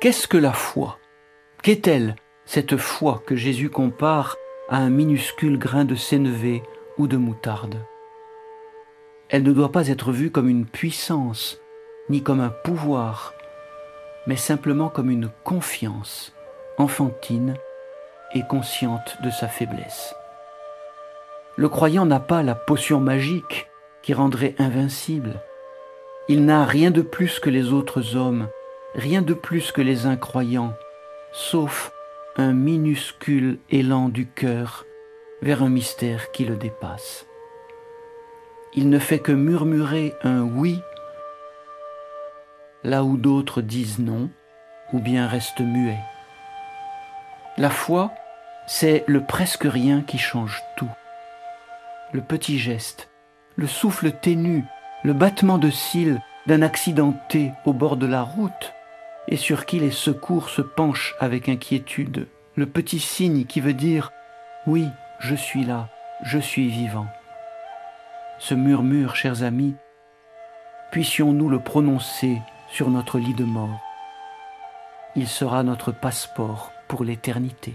Qu'est-ce que la foi? Qu'est-elle, cette foi que Jésus compare à un minuscule grain de sénévé ou de moutarde? Elle ne doit pas être vue comme une puissance, ni comme un pouvoir, mais simplement comme une confiance enfantine et consciente de sa faiblesse. Le croyant n'a pas la potion magique qui rendrait invincible. Il n'a rien de plus que les autres hommes, rien de plus que les incroyants, sauf un minuscule élan du cœur vers un mystère qui le dépasse. Il ne fait que murmurer un oui là où d'autres disent non ou bien restent muets. La foi, c'est le presque rien qui change tout. Le petit geste, le souffle ténu, le battement de cils d'un accidenté au bord de la route et sur qui les secours se penchent avec inquiétude, le petit signe qui veut dire Oui, je suis là, je suis vivant. Ce murmure, chers amis, puissions-nous le prononcer sur notre lit de mort. Il sera notre passeport pour l'éternité.